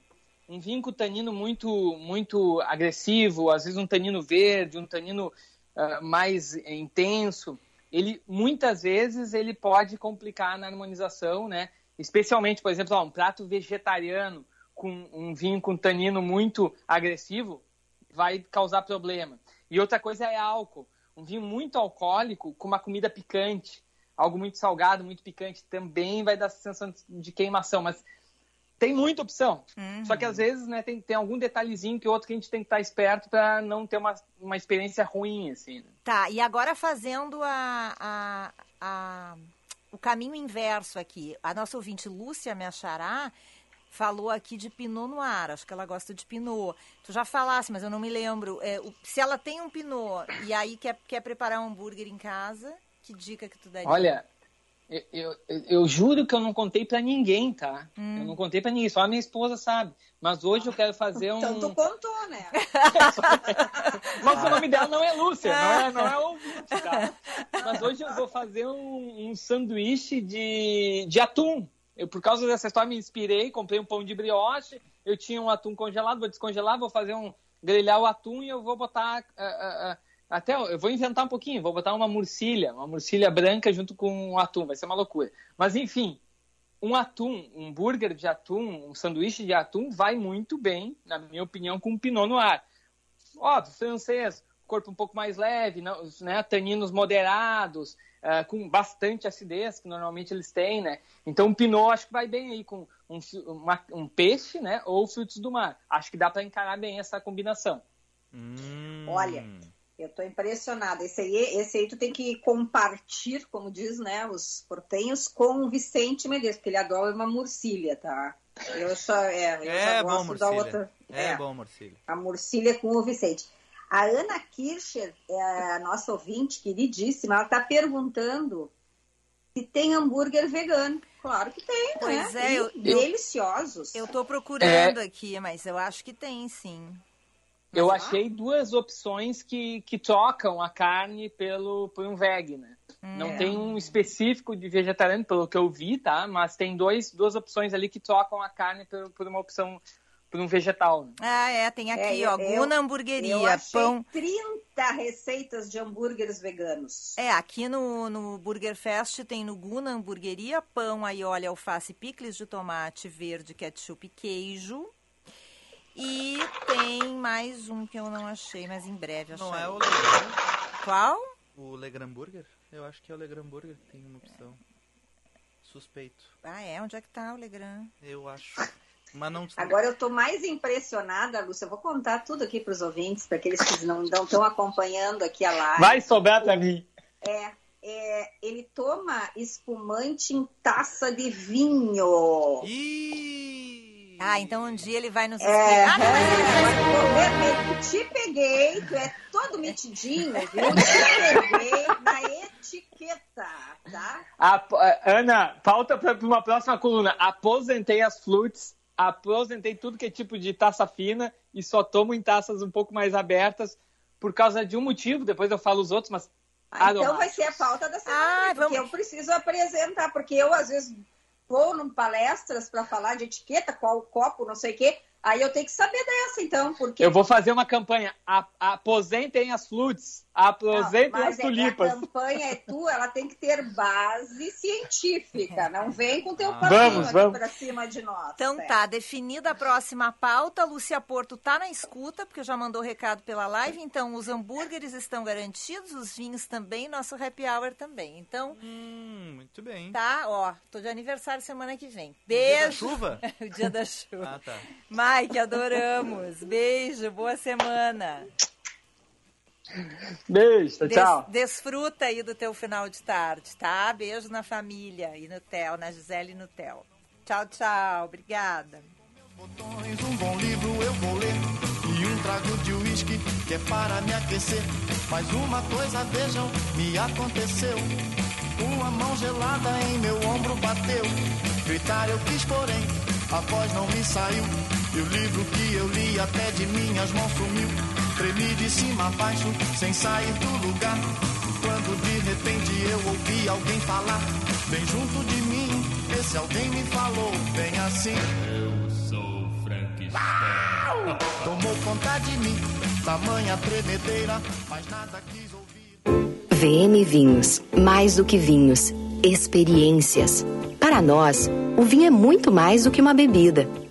Um vinho com tanino muito, muito agressivo, às vezes um tanino verde, um tanino ah, mais intenso, ele muitas vezes ele pode complicar na harmonização, né? Especialmente, por exemplo, ó, um prato vegetariano com um vinho com tanino muito agressivo vai causar problema. E outra coisa é álcool. Um vinho muito alcoólico com uma comida picante, algo muito salgado, muito picante, também vai dar sensação de queimação, mas tem muita opção. Uhum. Só que às vezes, né, tem, tem algum detalhezinho que outro que a gente tem que estar esperto para não ter uma, uma experiência ruim, assim. né? Tá, e agora fazendo a, a, a- o caminho inverso aqui. A nossa ouvinte Lúcia Meachará falou aqui de Pinot Noir. Acho que ela gosta de Pinot. Tu já falasse, mas eu não me lembro. É, o- se ela tem um Pinot e aí quer, quer preparar um hambúrguer em casa, que dica que tu daria? Olha, eu, eu, eu juro que eu não contei para ninguém, tá? Hum. Eu não contei para ninguém, só a minha esposa sabe. Mas hoje eu quero fazer um. Então tu contou, né? Mas o nome dela não é Lúcia, não é, não é ouvinte, tá? Mas hoje eu vou fazer um, um sanduíche de, de atum. Eu, por causa dessa história, me inspirei, comprei um pão de brioche, eu tinha um atum congelado, vou descongelar, vou fazer um... grelhar o atum e eu vou botar... ah, ah, ah, até, eu vou inventar um pouquinho, vou botar uma murcilha, uma murcilha branca junto com um atum, vai ser uma loucura. Mas, enfim, um atum, um burger de atum, um sanduíche de atum vai muito bem, na minha opinião, com um pinot noir. Óbvio, francês, corpo um pouco mais leve, não- né, taninos moderados, ah, com bastante acidez, que normalmente eles têm, né? Então, o pinot acho que vai bem aí com um, uma- um peixe, né, ou frutos do mar. Acho que dá para encarar bem essa combinação. Hum. Olha, eu tô impressionada. Esse aí, esse aí tu tem que compartilhar, como diz, né, os portenhos, com o Vicente Medeiros, porque ele adora uma murcilha, tá? Eu só, é, eu É só bom, gosto da outra. É, bom, Morcília. A murcilha com o Vicente. A Ana Kircher, é a nossa ouvinte queridíssima, ela está perguntando se tem hambúrguer vegano. Claro que tem, Pois né? é, eu- Deliciosos. Eu tô procurando aqui, mas eu acho que tem sim. Eu achei duas opções que, que trocam a carne pelo, por um veg, né? Não É. tem um específico de vegetariano, pelo que eu vi, tá? Mas tem dois, duas opções ali que trocam a carne por, por uma opção, por um vegetal. Né? Ah, é, tem aqui, É, ó, eu- Guna Eu Hamburgueria, achei pão... 30 receitas de hambúrgueres veganos. É, aqui no, no Burger Fest tem no Guna Hamburgueria, pão, aioli, alface, picles de tomate, verde, ketchup e queijo. E tem mais um que eu não achei, mas em breve Não acharei. é o Legrand? Qual? O Legrand Burger? Eu acho que é o Legrand Burger que tem uma opção. Suspeito. Ah, é? Onde é que tá o Legrand? Eu acho. Mas não... Agora eu tô mais impressionada, Lúcia. Eu vou contar tudo aqui para os ouvintes, para aqueles que não estão acompanhando aqui a live. Vai sobrar pra mim. É, é, ele toma espumante em taça de vinho. Ah, então um dia ele vai nos É, explicar. Ah, não, mas ele é, vai- eu te peguei, tu é todo metidinho, viu? Te peguei na etiqueta, tá? Ap- Ana, falta para uma próxima coluna. Aposentei as flutes, aposentei tudo que é tipo de taça fina e só tomo em taças um pouco mais abertas por causa de um motivo. Depois eu falo os outros, mas. Ah, então vai ser a pauta da semana, porque eu preciso apresentar, porque eu às vezes em palestras para falar de etiqueta, qual copo, não sei o quê, aí eu tenho que saber dessa, então, porque... Eu vou fazer uma campanha. Aposentem as flutes, aposentem Não, as mas é tulipas. a campanha é tua, ela tem que ter base científica, não vem com teu Ah. papinho Vamos, aqui vamos. pra cima de nós. Então é. tá, definida a próxima pauta. Lúcia Porto tá na escuta, porque já mandou recado pela live. Então, os hambúrgueres estão garantidos, os vinhos também, nosso happy hour também. Então, Hum, muito bem. tá, ó, tô de aniversário semana que vem. dia da Beijo. chuva? o dia da chuva. Ah, tá. Mike, adoramos. Beijo, boa semana. Beijo, Des- tchau. desfruta aí do teu final de tarde, tá? Beijo na família e no Theo, na Gisele e no Theo. Tchau, tchau. Obrigada. Um bom livro eu vou ler e um trago de uísque que é para me aquecer. Mas uma coisa vejam, me aconteceu. Uma mão gelada em meu ombro bateu. Gritar eu quis, porém, a voz não me saiu. E o livro que eu li até de minhas mãos sumiu. Tremi de cima a baixo, sem sair do lugar. Quando de repente eu ouvi alguém falar, bem junto de mim. Esse alguém me falou, bem assim. Eu sou Frankenstein. Tomou conta de mim, tamanha tremedeira, mas nada quis ouvir. VM Vinhos. Mais do que vinhos. Experiências. Para nós, o vinho é muito mais do que uma bebida.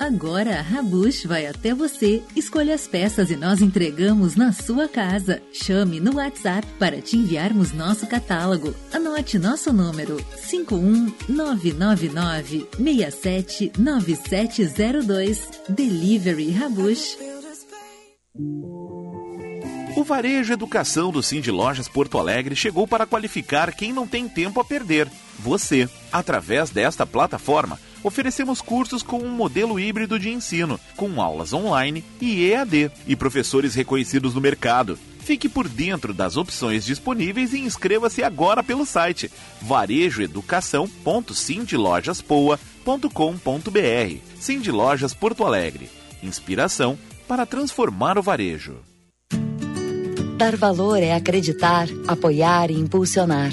Agora a Rabush vai até você, escolha as peças e nós entregamos na sua casa. Chame no WhatsApp para te enviarmos nosso catálogo. Anote nosso número 51999 679702. Delivery Rabush. O Varejo Educação do Cindy Lojas Porto Alegre chegou para qualificar quem não tem tempo a perder, você. Através desta plataforma, oferecemos cursos com um modelo híbrido de ensino, com aulas online e EAD, e professores reconhecidos no mercado. Fique por dentro das opções disponíveis e inscreva-se agora pelo site varejoeducação.cindylojaspoa.com.br. Cindy Lojas Porto Alegre. Inspiração para transformar o varejo. Dar valor é acreditar, apoiar e impulsionar.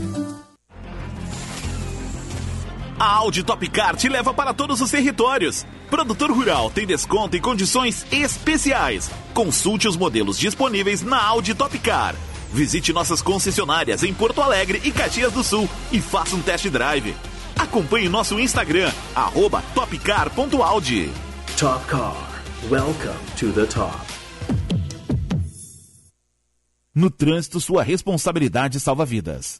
A Audi Topcar te leva para todos os territórios. Produtor rural tem desconto e condições especiais. Consulte os modelos disponíveis na Audi Topcar. Visite nossas concessionárias em Porto Alegre e Caxias do Sul e faça um test drive. Acompanhe nosso Instagram, arroba topcar.audi. Top Car. Welcome to the top. No trânsito, sua responsabilidade salva vidas.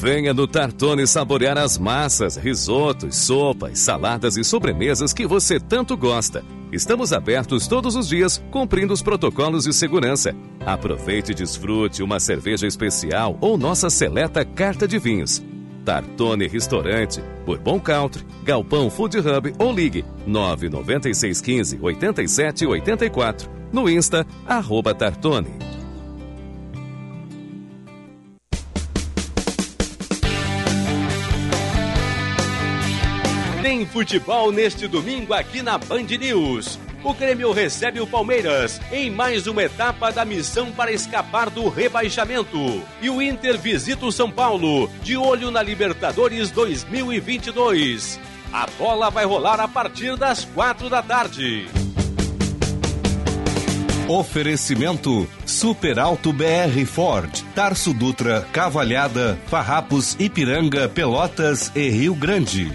Venha no Tartone saborear as massas, risotos, sopas, saladas e sobremesas que você tanto gosta. Estamos abertos todos os dias, cumprindo os protocolos de segurança. Aproveite e desfrute uma cerveja especial ou nossa seleta carta de vinhos. Tartone Restaurante, por Bom Country, Galpão Food Hub ou ligue 99615 8784. No Insta, arroba Tartone. Tem futebol neste domingo aqui na Band News. O Grêmio recebe o Palmeiras em mais uma etapa da missão para escapar do rebaixamento. E o Inter visita o São Paulo, de olho na Libertadores 2022. A bola vai rolar a partir das quatro da tarde. Oferecimento Super Alto BR Ford, Tarso Dutra, Cavalhada, Farrapos, Ipiranga, Pelotas e Rio Grande.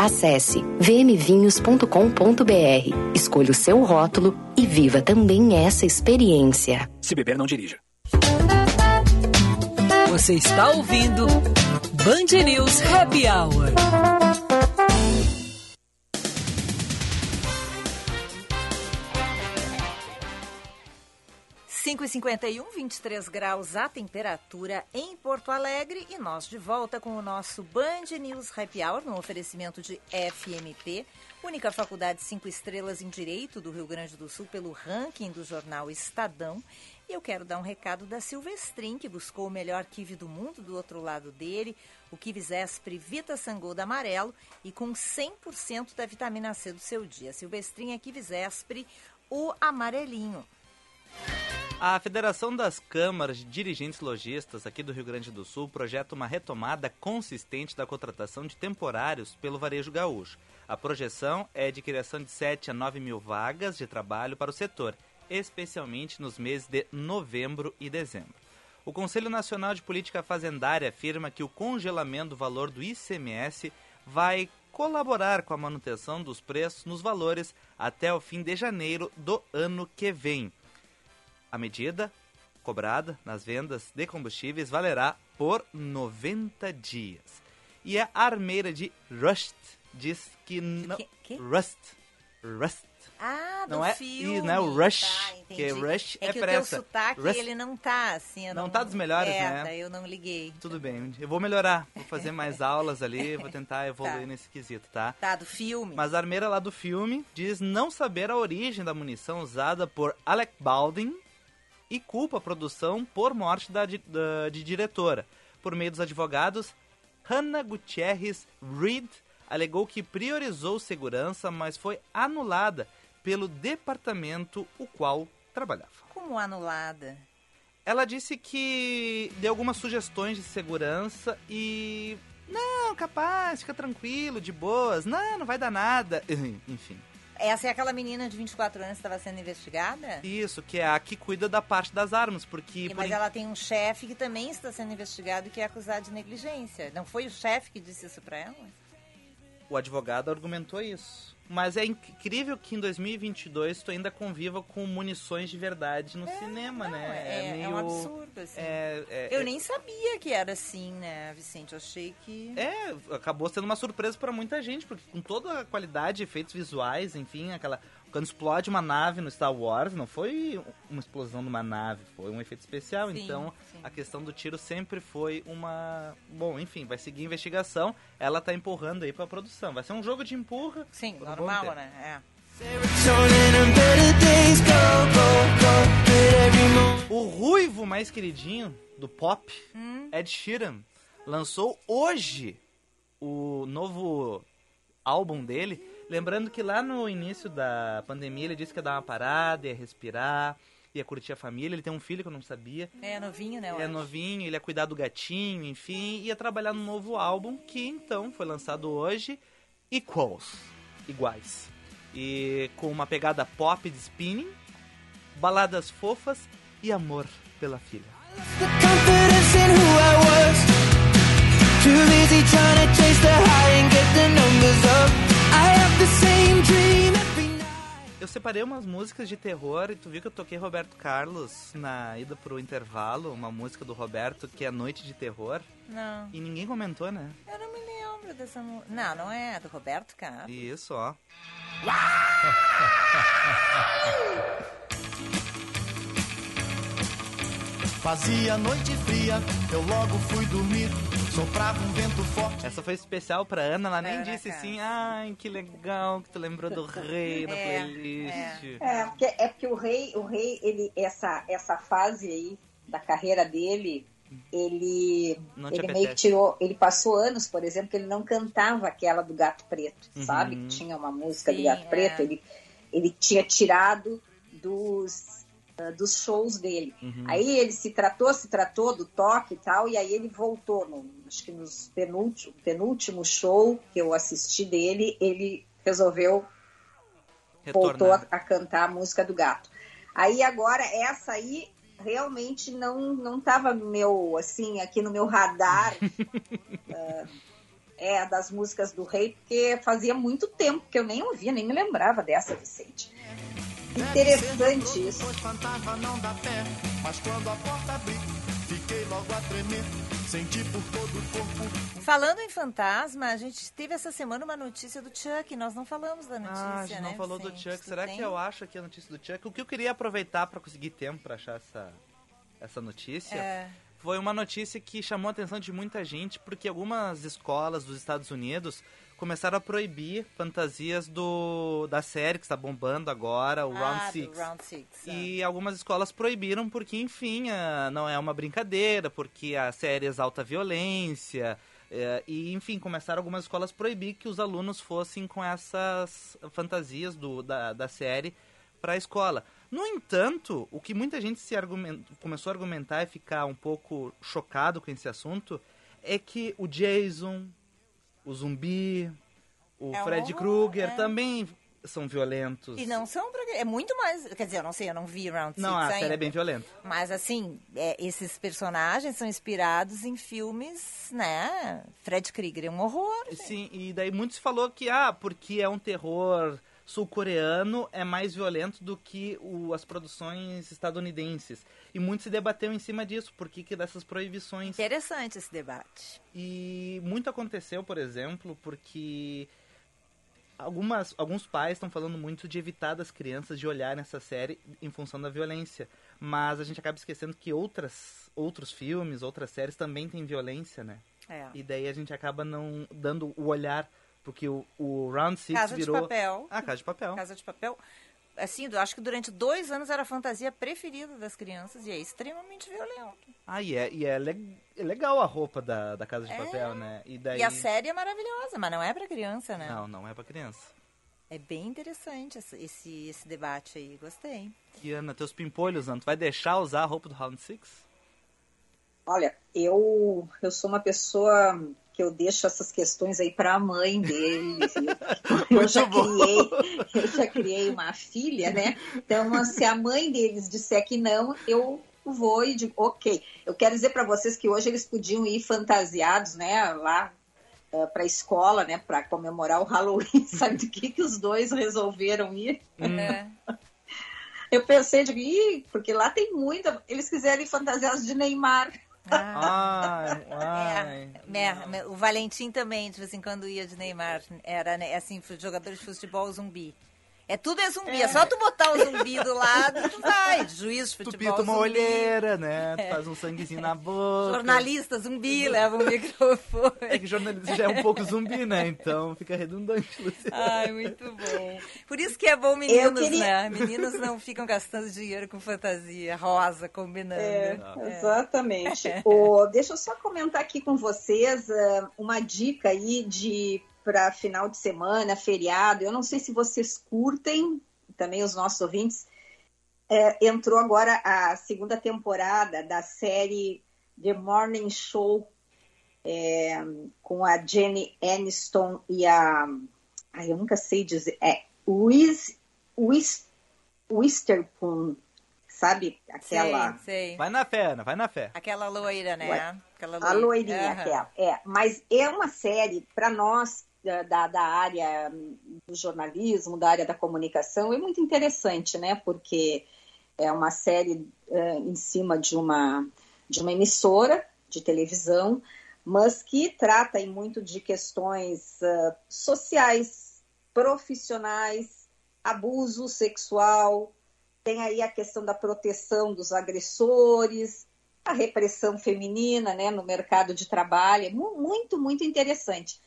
Acesse vmvinhos.com.br, escolha o seu rótulo e viva também essa experiência. Se beber, não dirija. Você está ouvindo Band News Happy Hour. Cinco e 51, 23 graus a temperatura em Porto Alegre e nós de volta com o nosso Band News Happy Hour no oferecimento de FMP, única faculdade cinco estrelas em Direito do Rio Grande do Sul pelo ranking do jornal Estadão. E eu quero dar um recado da Silvestrin, que buscou o melhor kiwi do mundo do outro lado dele, o kiwi Zespri Vita Sangoda Amarelo e com 100% da vitamina C do seu dia. Silvestrin é kiwi Zespri, o amarelinho. A Federação das Câmaras de Dirigentes Logistas aqui do Rio Grande do Sul projeta uma retomada consistente da contratação de temporários pelo varejo gaúcho. A projeção é de criação de 7 a 9 mil vagas de trabalho para o setor, especialmente nos meses de novembro e dezembro. O Conselho Nacional de Política Fazendária afirma que o congelamento do valor do ICMS vai colaborar com a manutenção dos preços nos valores até o fim de janeiro do ano que vem. A medida cobrada nas vendas de combustíveis valerá por 90 dias. E a armeira de Rust diz que não. Que- que? Rust. Rust. Ah, do Não é filme. isso, né? O Rush, Tá, que. Rush é é que o pressa. teu sotaque, Rust- ele não tá assim. eu Não tá dos melhores, é, né? daí eu não liguei. Tudo bem, eu vou melhorar. Vou fazer mais aulas ali, vou tentar evoluir Tá. nesse quesito, tá? Tá, do filme. Mas a armeira lá do filme diz não saber a origem da munição usada por Alec Baldwin e culpa a produção por morte da, da- de diretora. Por meio dos advogados, Hannah Gutierrez Reed alegou que priorizou segurança, mas foi anulada pelo departamento o qual trabalhava. Como anulada? Ela disse que deu algumas sugestões de segurança e. Não, capaz, fica tranquilo, de boas. Não, não vai dar nada. Enfim. Essa é aquela menina de 24 anos que estava sendo investigada? Isso, que é a que cuida da parte das armas, porque. E- Mas in- ela tem um chefe que também está sendo investigado e que é acusado de negligência. Não foi o chefe que disse isso pra ela? O advogado argumentou isso. Mas é incrível que em 2022 tu ainda conviva com munições de verdade no cinema, né? É, é um absurdo, assim. é- é- Eu é- nem sabia que era assim, né, Vicente? Eu achei que... É, acabou sendo uma surpresa pra muita gente, porque com toda a qualidade, efeitos visuais, enfim, aquela. Quando explode uma nave no Star Wars, não foi uma explosão de uma nave, foi um efeito especial. Sim, então, sim. a questão do tiro sempre foi uma. Bom, enfim, vai seguir a investigação. Ela tá empurrando aí pra produção. Vai ser um jogo de empurra. Sim, normal, né? O ruivo mais queridinho do pop, Hum. Ed Sheeran, lançou hoje o novo álbum dele. Lembrando que lá no início da pandemia ele disse que ia dar uma parada, ia respirar, ia curtir a família. Ele tem um filho que eu não sabia. É, é novinho, né? é acho. novinho, ele ia cuidar do gatinho, enfim, ia trabalhar no novo álbum que então foi lançado hoje, Equals, iguais. E com uma pegada pop de spinning, baladas fofas e amor pela filha. confidence in who I Eu separei umas músicas de terror e tu viu que eu toquei Roberto Carlos na ida pro intervalo, uma música do Roberto que é Noite de Terror. Não. E ninguém comentou, né? Eu não me lembro dessa música. Não, não é do Roberto Carlos. Isso, ó. Fazia noite fria, eu logo fui dormir. Soprava um vento forte. Essa foi especial pra Ana, ela nem Ana, disse cara. assim, ai, que legal que tu lembrou do rei na É, playlist. É, porque, é porque o rei, o rei, ele, essa, essa fase aí da carreira dele, ele, ele meio que tirou, ele passou anos, por exemplo, que ele não cantava aquela do Gato Preto, Uhum. sabe? Que tinha uma música do Sim, Gato é. Preto, ele, ele tinha tirado dos, ah, dos shows dele. Uhum. Aí ele se tratou, se tratou do toque e tal, e aí ele voltou, no, acho que nos penúltimo, penúltimo show que eu assisti dele, ele resolveu voltou a, Retornar. a cantar a música do gato. Aí agora essa aí realmente não não estava no meu assim aqui no meu radar ah, é das músicas do rei porque fazia muito tempo que eu nem ouvia nem me lembrava dessa Vicente. Interessante isso. Pois fantasma não dá pé, mas quando a porta abri, fiquei logo a tremer. Senti por todo o corpo. Falando em fantasma, a gente teve essa semana uma notícia do Chuck. Nós não falamos da notícia, Ah, a gente não né, falou do Vicente? Chuck. Tu Será tem? que eu acho aqui a notícia do Chuck? O que eu queria aproveitar pra conseguir tempo pra achar essa, essa notícia É. foi uma notícia que chamou a atenção de muita gente, porque algumas escolas dos Estados Unidos começaram a proibir fantasias do da série que está bombando agora, o ah, Round Six. Round Six. é. E algumas escolas proibiram porque, enfim, ah, não é uma brincadeira, porque a série exalta a violência. eh, e, enfim, começaram algumas escolas a proibir que os alunos fossem com essas fantasias do, da, da série para a escola. No entanto, o que muita gente se começou a argumentar e ficar um pouco chocado com esse assunto é que o Jason, o zumbi, o É Fred Krueger é. também são violentos. E não são. É muito mais... Quer dizer, eu não sei, eu não vi Round Não, Six a ainda. série é bem violenta. Mas, assim, é, esses personagens são inspirados em filmes, né? Fred Krueger é um horror. Sim, e daí muito se falou que, ah, porque é um terror sul-coreano, é mais violento do que o- as produções estadunidenses. E muito se debateu em cima disso, por que dessas proibições. Interessante esse debate. E muito aconteceu, por exemplo, porque algumas, alguns pais estão falando muito de evitar das crianças de olhar nessa série em função da violência. Mas a gente acaba esquecendo que outras, outros filmes, outras séries também têm violência, né? É. E daí a gente acaba não dando o olhar, porque o, o Round Six Casa virou... de Papel. Ah, Casa de Papel. Casa de Papel. Assim, eu acho que durante dois anos era a fantasia preferida das crianças e é extremamente violento. Ah, e é, e é, le- é legal a roupa da, da Casa de É. Papel, né? E, daí... E a série é maravilhosa, mas não é pra criança, né? Não, não é pra criança. É bem interessante esse, esse, esse debate aí, gostei. E Ana, teus pimpolhos, Ana, tu vai deixar usar a roupa do Round Six? Olha, eu, eu sou uma pessoa que eu deixo essas questões aí para a mãe deles. Eu, eu já criei, eu já criei uma filha, né? Então, se a mãe deles disser que não, eu vou e digo, ok. Eu quero dizer para vocês que hoje eles podiam ir fantasiados, né? Lá para a escola, né, para comemorar o Halloween. Sabe do que, que os dois resolveram ir? É. Eu pensei, digo, Ih, porque lá tem muita. Eles quiseram ir fantasiados de Neymar. Ai, ai. É, me- o Valentim também, de vez em quando ia de Neymar. Era né, assim, jogador de futebol zumbi. É tudo é zumbi, é, só tu botar o zumbi do lado, tu vai. Juiz de Tu futebol. pinta uma zumbi. olheira, né? Tu É. faz um sanguezinho na boca. Jornalista zumbi, leva um microfone. É que jornalista já é um pouco zumbi, né? Então fica redundante, Luciana. Ai, muito bom. Por isso que é bom meninos, queria- né? Meninos não ficam gastando dinheiro com fantasia rosa, combinando. É, É. exatamente. Ô, deixa eu só comentar aqui com vocês ah, uma dica aí de para final de semana, feriado. Eu não sei se vocês curtem, também os nossos ouvintes. É, entrou agora a segunda temporada da série The Morning Show é, com a Jenny Aniston e a. Ai, eu nunca sei dizer. É Wiz, Wiz, Witherspoon, sabe? Aquela. Sei, sei. Vai na fé, Ana, vai na fé. Aquela loira, né? Ué, Aquela A loirinha, Aham. aquela. É, mas é uma série, para nós da, da, área do jornalismo, da área da comunicação, é muito interessante, né? Porque é uma série eh, em cima de uma, de uma emissora de televisão, mas que trata muito de questões ah, sociais, profissionais, abuso sexual, tem aí a questão da proteção dos agressores, a repressão feminina né, no mercado de trabalho. É mu- muito, muito interessante.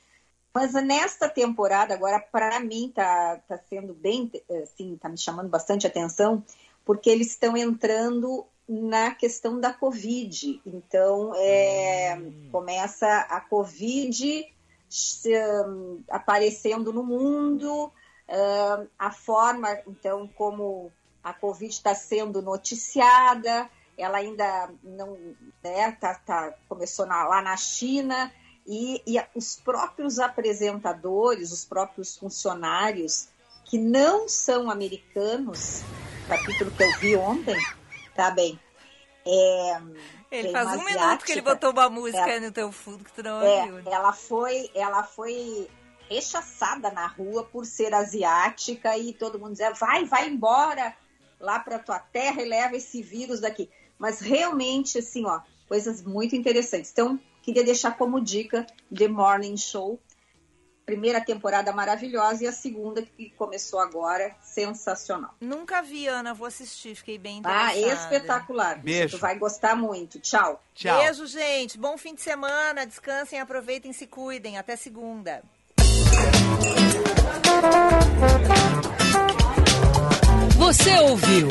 Mas nesta temporada, agora, para mim, está tá sendo bem, assim, está me chamando bastante atenção, porque eles estão entrando na questão da Covid. Então, é, começa a Covid se, hum, aparecendo no mundo, hum, a forma, então, como a Covid está sendo noticiada, ela ainda não, né, tá, tá- começou na- lá na China, e, e os próprios apresentadores, os próprios funcionários que não são americanos, capítulo que eu vi ontem, tá bem. É, Ele faz um minuto que ele asiática, botou uma música é, aí no teu fundo que tu não é, ouviu. ela foi, ela foi rechaçada na rua por ser asiática e todo mundo dizia, vai, vai embora lá para tua terra e leva esse vírus daqui. Mas realmente, assim, ó, coisas muito interessantes. Então, queria deixar como dica The Morning Show. Primeira temporada maravilhosa e a segunda que começou agora, sensacional. Nunca vi, Ana, vou assistir, fiquei bem Ah, interessada. espetacular. Beijo. Tu vai gostar muito. Tchau. Beijo, gente. Bom fim de semana. Descansem, aproveitem, se cuidem. Até segunda. Você ouviu?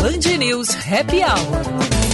Band News Happy Hour.